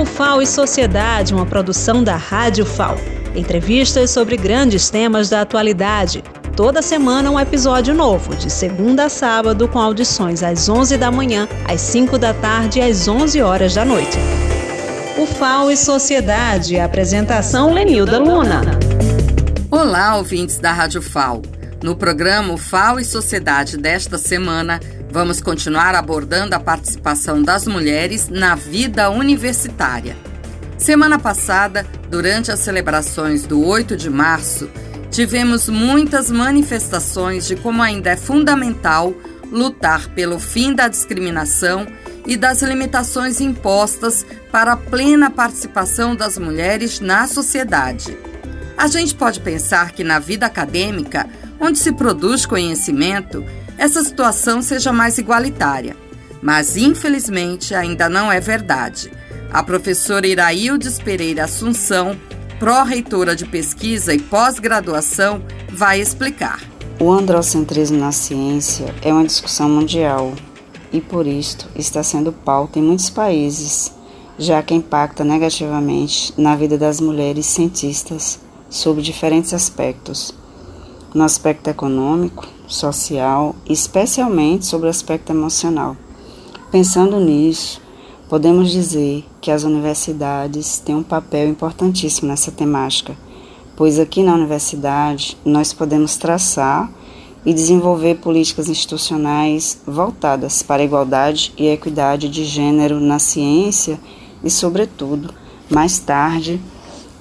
O FAO e Sociedade, uma produção da Rádio FAO. Entrevistas sobre grandes temas da atualidade. Toda semana um episódio novo, de segunda a sábado, com audições às 11 da manhã, às 5 da tarde e às 11 horas da noite. O FAO e Sociedade, apresentação Lenilda Luna. Olá, ouvintes da Rádio FAO. No programa FAO e Sociedade desta semana, vamos continuar abordando a participação das mulheres na vida universitária. Semana passada, durante as celebrações do 8 de março, tivemos muitas manifestações de como ainda é fundamental lutar pelo fim da discriminação e das limitações impostas para a plena participação das mulheres na sociedade. A gente pode pensar que na vida acadêmica, onde se produz conhecimento, essa situação seja mais igualitária. Mas, infelizmente, ainda não é verdade. A professora Iraildes Pereira Assunção, pró-reitora de pesquisa e pós-graduação, vai explicar. O androcentrismo na ciência é uma discussão mundial e, por isto, está sendo pauta em muitos países, já que impacta negativamente na vida das mulheres cientistas sob diferentes aspectos. No aspecto econômico, social especialmente sobre o aspecto emocional. Pensando nisso, podemos dizer que as universidades têm um papel importantíssimo nessa temática, pois aqui na universidade nós podemos traçar e desenvolver políticas institucionais voltadas para a igualdade e a equidade de gênero na ciência e, sobretudo, mais tarde,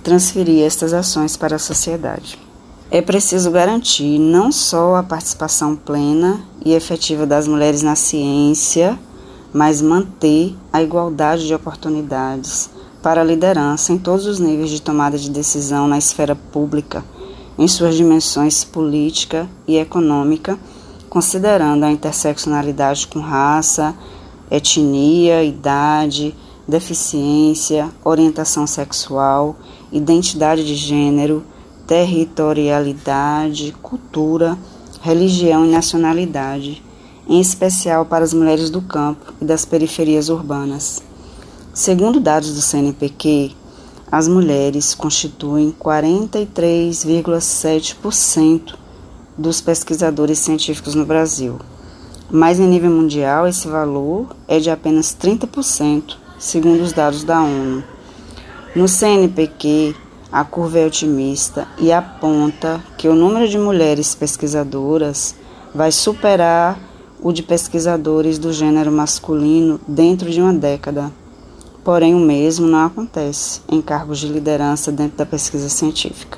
transferir estas ações para a sociedade. É preciso garantir não só a participação plena e efetiva das mulheres na ciência, mas manter a igualdade de oportunidades para a liderança em todos os níveis de tomada de decisão na esfera pública em suas dimensões política e econômica, considerando a interseccionalidade com raça, etnia, idade, deficiência, orientação sexual, identidade de gênero, territorialidade, cultura, religião e nacionalidade, em especial para as mulheres do campo e das periferias urbanas. Segundo dados do CNPq, as mulheres constituem 43,7% dos pesquisadores científicos no Brasil. Mas em nível mundial, esse valor é de apenas 30%, segundo os dados da ONU. No CNPq, a curva é otimista e aponta que o número de mulheres pesquisadoras vai superar o de pesquisadores do gênero masculino dentro de uma década. Porém, o mesmo não acontece em cargos de liderança dentro da pesquisa científica.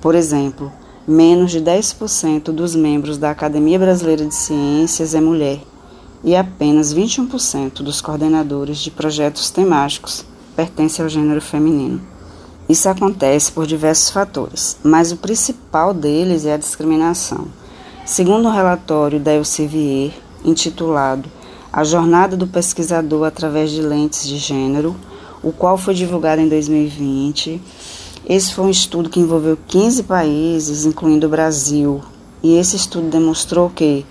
Por exemplo, menos de 10% dos membros da Academia Brasileira de Ciências é mulher e apenas 21% dos coordenadores de projetos temáticos pertencem ao gênero feminino. Isso acontece por diversos fatores, mas o principal deles é a discriminação. Segundo um relatório da Elsevier, intitulado a Jornada do Pesquisador através de Lentes de Gênero, o qual foi divulgado em 2020. Esse foi um estudo que envolveu 15 países, incluindo o Brasil, e esse estudo demonstrou que,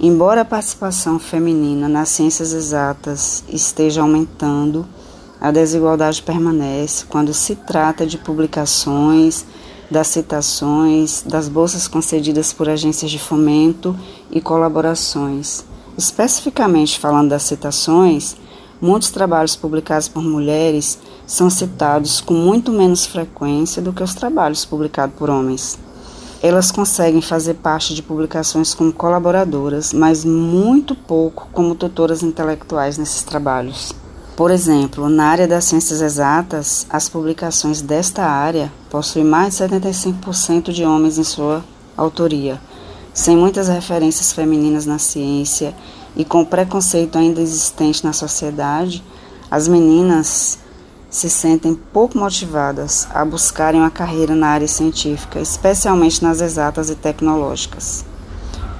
embora a participação feminina nas ciências exatas esteja aumentando, a desigualdade permanece quando se trata de publicações, das citações, das bolsas concedidas por agências de fomento e colaborações. Especificamente falando das citações, muitos trabalhos publicados por mulheres são citados com muito menos frequência do que os trabalhos publicados por homens. Elas conseguem fazer parte de publicações como colaboradoras, mas muito pouco como tutoras intelectuais nesses trabalhos. Por exemplo, na área das ciências exatas, as publicações desta área possuem mais de 75% de homens em sua autoria, sem muitas referências femininas na ciência e com preconceito ainda existente na sociedade, as meninas se sentem pouco motivadas a buscarem uma carreira na área científica, especialmente nas exatas e tecnológicas.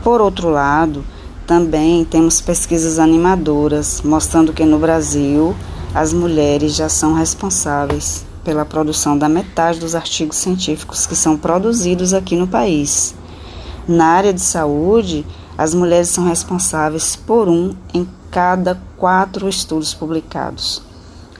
Por outro lado, também temos pesquisas animadoras mostrando que no Brasil as mulheres já são responsáveis pela produção da metade dos artigos científicos que são produzidos aqui no país. Na área de saúde, as mulheres são responsáveis por um em cada quatro estudos publicados.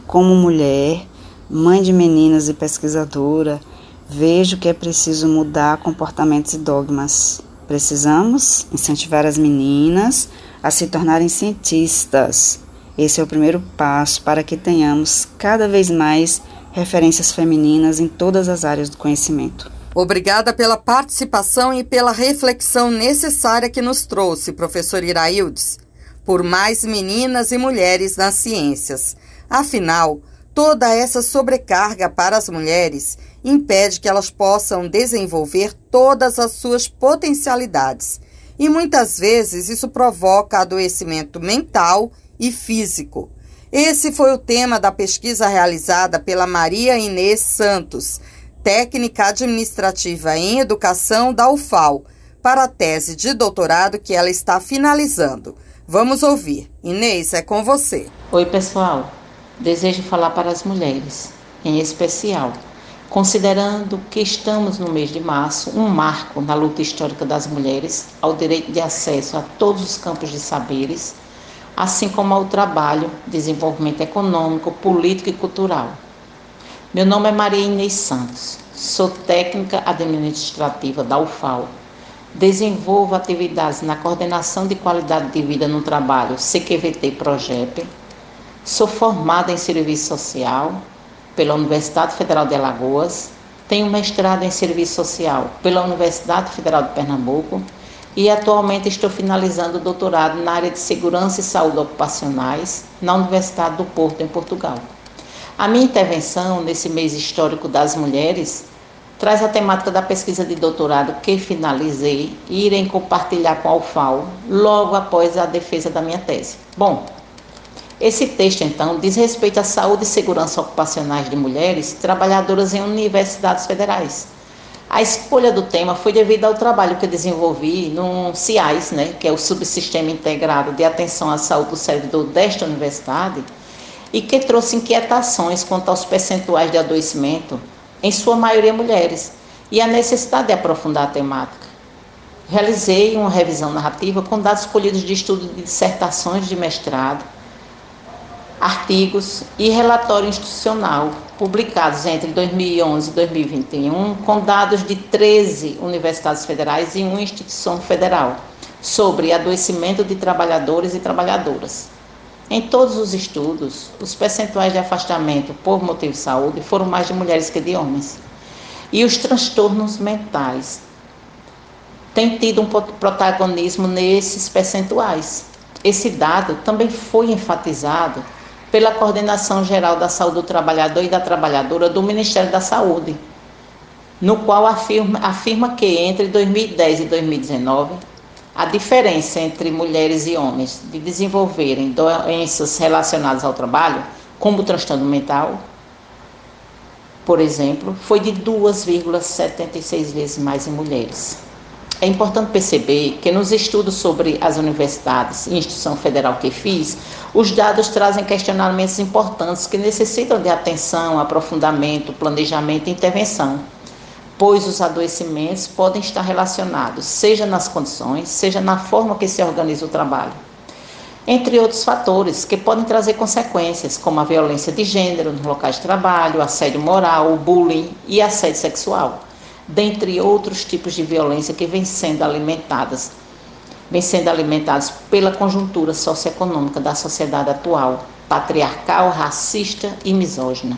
Como mulher, mãe de meninas e pesquisadora, vejo que é preciso mudar comportamentos e dogmas. Precisamos incentivar as meninas a se tornarem cientistas. Esse é o primeiro passo para que tenhamos cada vez mais referências femininas em todas as áreas do conhecimento. Obrigada pela participação e pela reflexão necessária que nos trouxe, professor Iraildes, por mais meninas e mulheres nas ciências. Afinal, toda essa sobrecarga para as mulheres impede que elas possam desenvolver todas as suas potencialidades. E muitas vezes isso provoca adoecimento mental e físico. Esse foi o tema da pesquisa realizada pela Maria Inês Santos, técnica administrativa em educação da UFAL, para a tese de doutorado que ela está finalizando. Vamos ouvir. Inês, é com você. Oi, pessoal. Desejo falar para as mulheres, em especial, considerando que estamos no mês de março, um marco na luta histórica das mulheres ao direito de acesso a todos os campos de saberes assim como ao trabalho, desenvolvimento econômico, político e cultural. Meu nome é Maria Inês Santos, sou técnica administrativa da UFAL. Desenvolvo atividades na coordenação de qualidade de vida no trabalho CQVT Projeto. Sou formada em serviço social pela Universidade Federal de Alagoas. Tenho mestrado em serviço social pela Universidade Federal de Pernambuco e atualmente estou finalizando o doutorado na área de segurança e saúde ocupacionais na Universidade do Porto, em Portugal. A minha intervenção nesse mês histórico das mulheres traz a temática da pesquisa de doutorado que finalizei e irei compartilhar com a UFAL logo após a defesa da minha tese. Bom, esse texto, então, diz respeito à saúde e segurança ocupacionais de mulheres trabalhadoras em universidades federais a escolha do tema foi devido ao trabalho que eu desenvolvi no CIAS, né, que é o Subsistema Integrado de Atenção à Saúde do Servidor desta universidade, e que trouxe inquietações quanto aos percentuais de adoecimento, em sua maioria mulheres, e a necessidade de aprofundar a temática. Realizei uma revisão narrativa com dados colhidos de estudo de dissertações de mestrado, artigos e relatório institucional publicados entre 2011 e 2021 com dados de 13 universidades federais e uma instituição federal sobre adoecimento de trabalhadores e trabalhadoras. Em todos os estudos, os percentuais de afastamento por motivo de saúde foram mais de mulheres que de homens. E os transtornos mentais têm tido um protagonismo nesses percentuais. Esse dado também foi enfatizado pela Coordenação Geral da Saúde do Trabalhador e da Trabalhadora do Ministério da Saúde, no qual afirma, afirma que entre 2010 e 2019, a diferença entre mulheres e homens de desenvolverem doenças relacionadas ao trabalho, como transtorno mental, por exemplo, foi de 2,76 vezes mais em mulheres. É importante perceber que nos estudos sobre as universidades e instituição federal que fiz, os dados trazem questionamentos importantes que necessitam de atenção, aprofundamento, planejamento e intervenção, pois os adoecimentos podem estar relacionados, seja nas condições, seja na forma que se organiza o trabalho. Entre outros fatores que podem trazer consequências, como a violência de gênero nos locais de trabalho, assédio moral, o bullying e assédio sexual dentre outros tipos de violência que vêm sendo alimentadas, vêm sendo alimentados pela conjuntura socioeconômica da sociedade atual, patriarcal, racista e misógina.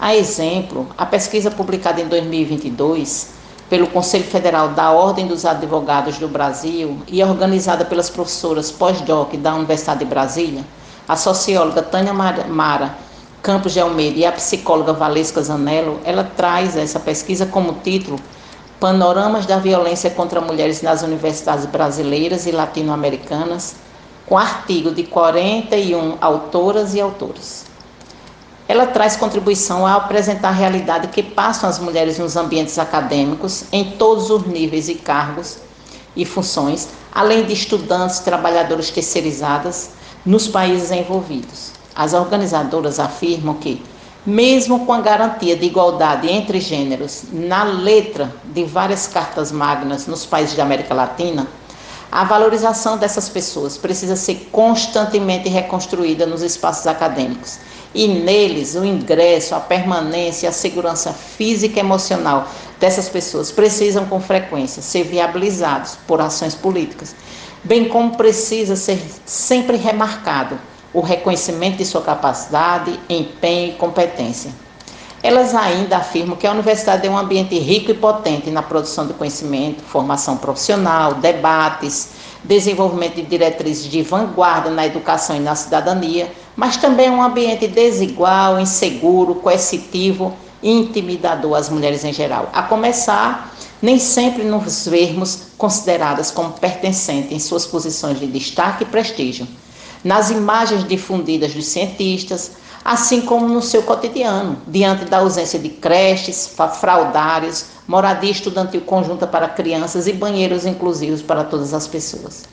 A exemplo, a pesquisa publicada em 2022 pelo Conselho Federal da Ordem dos Advogados do Brasil e organizada pelas professoras pós-doc da Universidade de Brasília, a socióloga Tânia Mara Campos de Almeida e a psicóloga Valesca Zanello, ela traz essa pesquisa como título Panoramas da Violência contra Mulheres nas Universidades Brasileiras e Latino-Americanas, com artigo de 41 autoras e autores. Ela traz contribuição a apresentar a realidade que passam as mulheres nos ambientes acadêmicos, em todos os níveis e cargos e funções, além de estudantes, trabalhadoras terceirizadas nos países envolvidos. As organizadoras afirmam que, mesmo com a garantia de igualdade entre gêneros na letra de várias cartas magnas nos países da América Latina, A valorização dessas pessoas precisa ser constantemente reconstruída nos espaços acadêmicos. E neles, o ingresso, a permanência, a segurança física e emocional dessas pessoas precisam com frequência ser viabilizados por ações políticas, bem como precisa ser sempre remarcado o reconhecimento de sua capacidade, empenho e competência. Elas ainda afirmam que a universidade é um ambiente rico e potente na produção de conhecimento, formação profissional, debates, desenvolvimento de diretrizes de vanguarda na educação e na cidadania, mas também é um ambiente desigual, inseguro, coercitivo e intimidador às mulheres em geral. A começar, nem sempre nos vermos consideradas como pertencentes em suas posições de destaque e prestígio. Nas imagens difundidas dos cientistas, assim como no seu cotidiano, diante da ausência de creches, fraudários, moradia estudantil conjunta para crianças e banheiros inclusivos para todas as pessoas.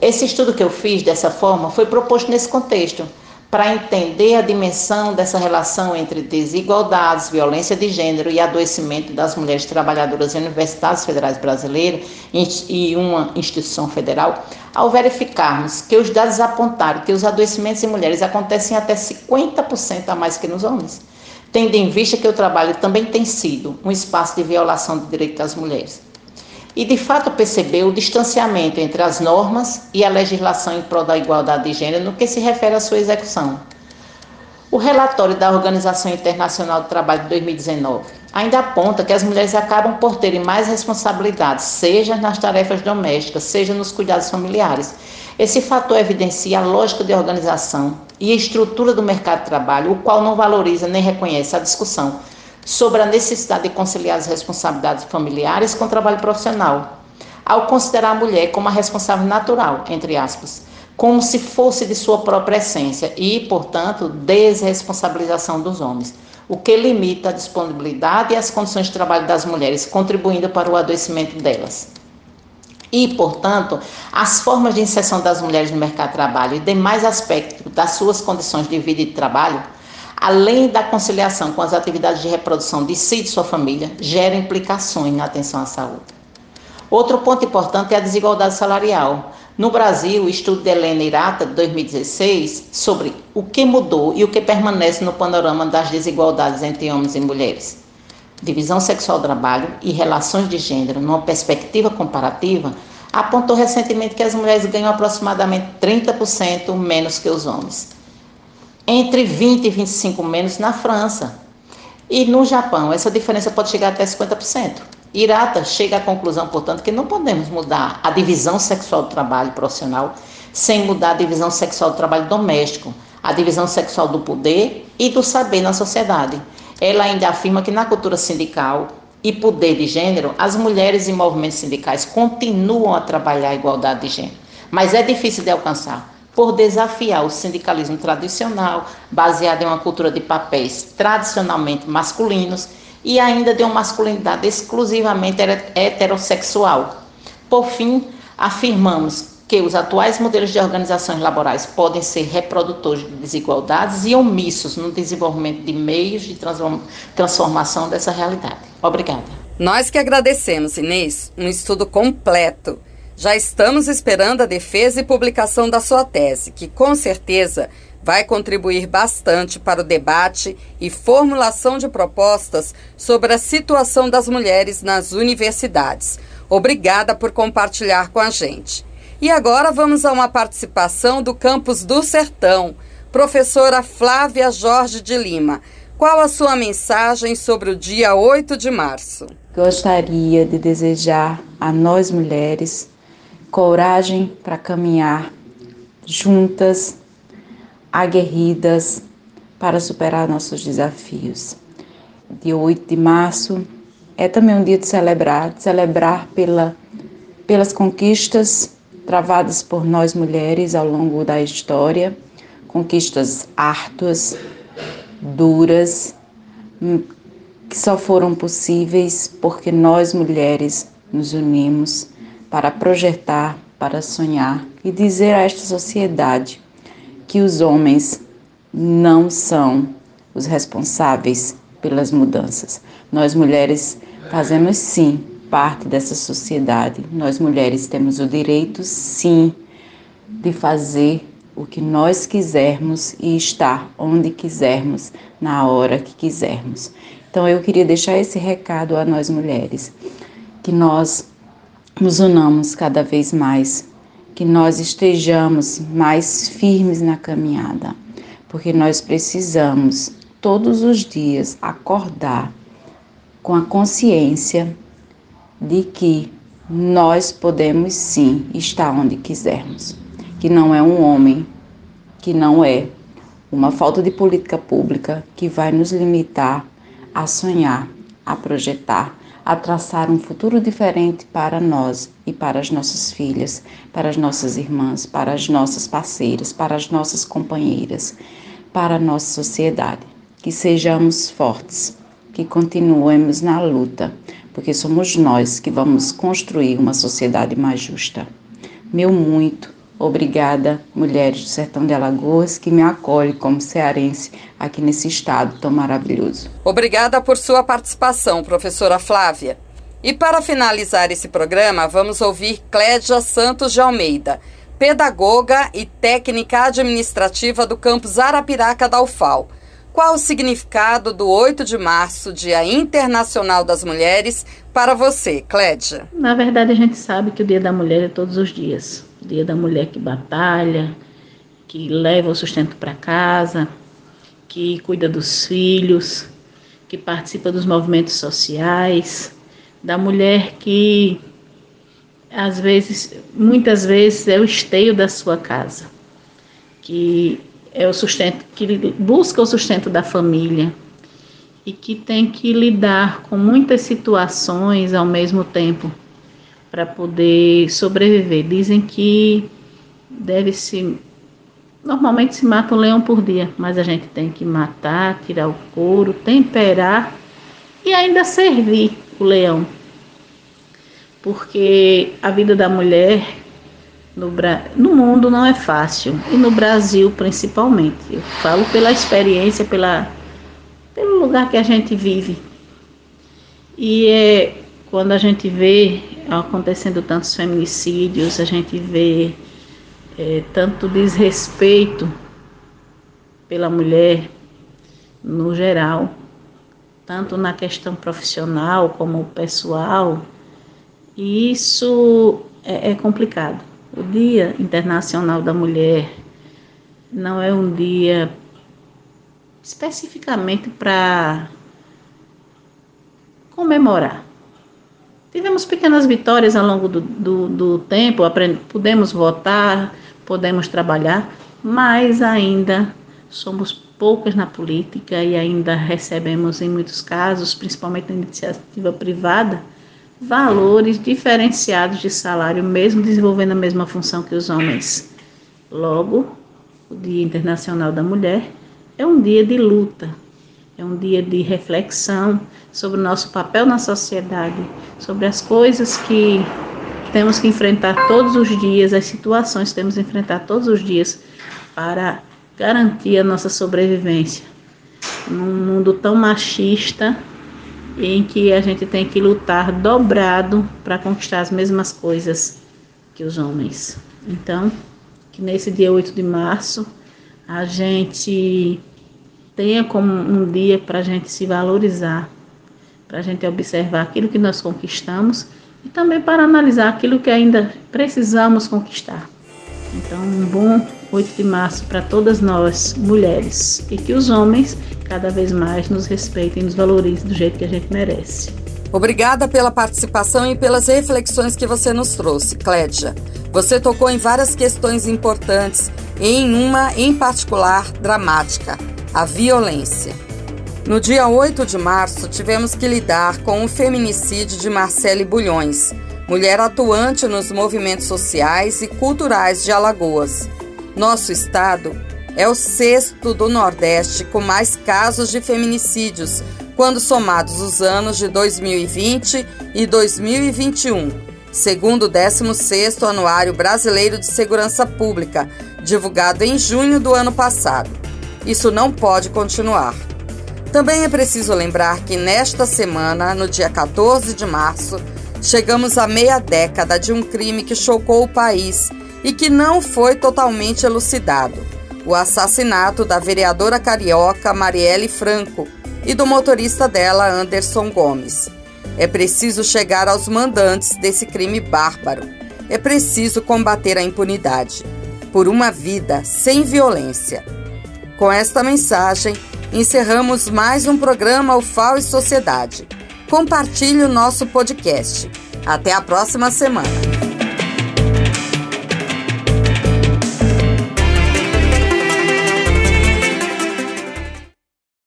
Esse estudo que eu fiz dessa forma foi proposto nesse contexto, para entender a dimensão dessa relação entre desigualdades, violência de gênero e adoecimento das mulheres trabalhadoras em universidades federais brasileiras e uma instituição federal, ao verificarmos que os dados apontaram que os adoecimentos em mulheres acontecem até 50% a mais que nos homens, tendo em vista que o trabalho também tem sido um espaço de violação do direito das mulheres e de fato percebeu o distanciamento entre as normas e a legislação em prol da igualdade de gênero no que se refere à sua execução. O relatório da Organização Internacional do Trabalho de 2019 ainda aponta que as mulheres acabam por terem mais responsabilidades, seja nas tarefas domésticas, seja nos cuidados familiares. Esse fator evidencia a lógica de organização e a estrutura do mercado de trabalho, o qual não valoriza nem reconhece a discussão sobre a necessidade de conciliar as responsabilidades familiares com o trabalho profissional, ao considerar a mulher como a responsável natural, entre aspas, como se fosse de sua própria essência e, portanto, desresponsabilização dos homens, o que limita a disponibilidade e as condições de trabalho das mulheres, contribuindo para o adoecimento delas. E, portanto, as formas de inserção das mulheres no mercado de trabalho e demais aspectos das suas condições de vida e de trabalho além da conciliação com as atividades de reprodução de si e de sua família, gera implicações na atenção à saúde. Outro ponto importante é a desigualdade salarial. No Brasil, o estudo de Helena Irata, de 2016, sobre o que mudou e o que permanece no panorama das desigualdades entre homens e mulheres. Divisão sexual do trabalho e relações de gênero, numa perspectiva comparativa, apontou recentemente que as mulheres ganham aproximadamente 30% menos que os homens entre 20 e 25 menos na França. E no Japão, essa diferença pode chegar até 50%. Irata chega à conclusão, portanto, que não podemos mudar a divisão sexual do trabalho profissional sem mudar a divisão sexual do trabalho doméstico, a divisão sexual do poder e do saber na sociedade. Ela ainda afirma que na cultura sindical e poder de gênero, as mulheres em movimentos sindicais continuam a trabalhar a igualdade de gênero, mas é difícil de alcançar por desafiar o sindicalismo tradicional, baseado em uma cultura de papéis tradicionalmente masculinos e ainda de uma masculinidade exclusivamente heterossexual. Por fim, afirmamos que os atuais modelos de organizações laborais podem ser reprodutores de desigualdades e omissos no desenvolvimento de meios de transformação dessa realidade. Obrigada. Nós que agradecemos, Inês, um estudo completo já estamos esperando a defesa e publicação da sua tese, que com certeza vai contribuir bastante para o debate e formulação de propostas sobre a situação das mulheres nas universidades. Obrigada por compartilhar com a gente. E agora vamos a uma participação do campus do Sertão, professora Flávia Jorge de Lima. Qual a sua mensagem sobre o dia 8 de março? Gostaria de desejar a nós mulheres coragem para caminhar juntas, aguerridas para superar nossos desafios. Dia 8 de março é também um dia de celebrar, de celebrar pela, pelas conquistas travadas por nós mulheres ao longo da história, conquistas árduas, duras, hum, que só foram possíveis porque nós mulheres nos unimos para projetar, para sonhar e dizer a esta sociedade que os homens não são os responsáveis pelas mudanças. Nós mulheres fazemos sim parte dessa sociedade. Nós mulheres temos o direito, sim, de fazer o que nós quisermos e estar onde quisermos, na hora que quisermos. Então eu queria deixar esse recado a nós mulheres, que nós nos unamos cada vez mais, que nós estejamos mais firmes na caminhada, porque nós precisamos todos os dias acordar com a consciência de que nós podemos sim estar onde quisermos que não é um homem, que não é uma falta de política pública que vai nos limitar a sonhar, a projetar, a traçar um futuro diferente para nós e para as nossas filhas, para as nossas irmãs, para as nossas parceiras, para as nossas companheiras, para a nossa sociedade. Que sejamos fortes, que continuemos na luta, porque somos nós que vamos construir uma sociedade mais justa. Meu muito Obrigada, mulheres do Sertão de Alagoas, que me acolhe como cearense aqui nesse estado tão maravilhoso. Obrigada por sua participação, professora Flávia. E para finalizar esse programa, vamos ouvir Clédia Santos de Almeida, pedagoga e técnica administrativa do campus Arapiraca da UFAL. Qual o significado do 8 de março, Dia Internacional das Mulheres, para você, Clédia? Na verdade, a gente sabe que o Dia da Mulher é todos os dias. Dia da mulher que batalha, que leva o sustento para casa, que cuida dos filhos, que participa dos movimentos sociais, da mulher que às vezes, muitas vezes é o esteio da sua casa, que é o sustento que busca o sustento da família e que tem que lidar com muitas situações ao mesmo tempo para poder sobreviver. Dizem que deve se normalmente se mata um leão por dia, mas a gente tem que matar, tirar o couro, temperar e ainda servir o leão. Porque a vida da mulher no, no mundo não é fácil e no Brasil principalmente. Eu falo pela experiência, pela, pelo lugar que a gente vive. E é, quando a gente vê acontecendo tantos feminicídios, a gente vê é, tanto desrespeito pela mulher no geral, tanto na questão profissional como pessoal, e isso é, é complicado. O Dia Internacional da Mulher não é um dia especificamente para comemorar Tivemos pequenas vitórias ao longo do, do, do tempo, aprend, pudemos votar, podemos trabalhar, mas ainda somos poucas na política e ainda recebemos, em muitos casos, principalmente na iniciativa privada, valores diferenciados de salário, mesmo desenvolvendo a mesma função que os homens. Logo, o Dia Internacional da Mulher é um dia de luta, é um dia de reflexão sobre o nosso papel na sociedade, sobre as coisas que temos que enfrentar todos os dias, as situações que temos que enfrentar todos os dias para garantir a nossa sobrevivência. Num mundo tão machista, em que a gente tem que lutar dobrado para conquistar as mesmas coisas que os homens. Então, que nesse dia 8 de março, a gente tenha como um dia para a gente se valorizar, para a gente observar aquilo que nós conquistamos e também para analisar aquilo que ainda precisamos conquistar. Então, um bom 8 de março para todas nós, mulheres, e que os homens cada vez mais nos respeitem nos valorizem do jeito que a gente merece. Obrigada pela participação e pelas reflexões que você nos trouxe, Clédia. Você tocou em várias questões importantes em uma em particular dramática, a violência. No dia 8 de março, tivemos que lidar com o feminicídio de Marcele Bulhões, mulher atuante nos movimentos sociais e culturais de Alagoas. Nosso estado é o sexto do Nordeste com mais casos de feminicídios, quando somados os anos de 2020 e 2021, segundo o 16º Anuário Brasileiro de Segurança Pública, divulgado em junho do ano passado. Isso não pode continuar. Também é preciso lembrar que nesta semana, no dia 14 de março, Chegamos a meia década de um crime que chocou o país e que não foi totalmente elucidado: o assassinato da vereadora carioca Marielle Franco e do motorista dela, Anderson Gomes. É preciso chegar aos mandantes desse crime bárbaro. É preciso combater a impunidade por uma vida sem violência. Com esta mensagem, encerramos mais um programa UFAO e Sociedade. Compartilhe o nosso podcast. Até a próxima semana.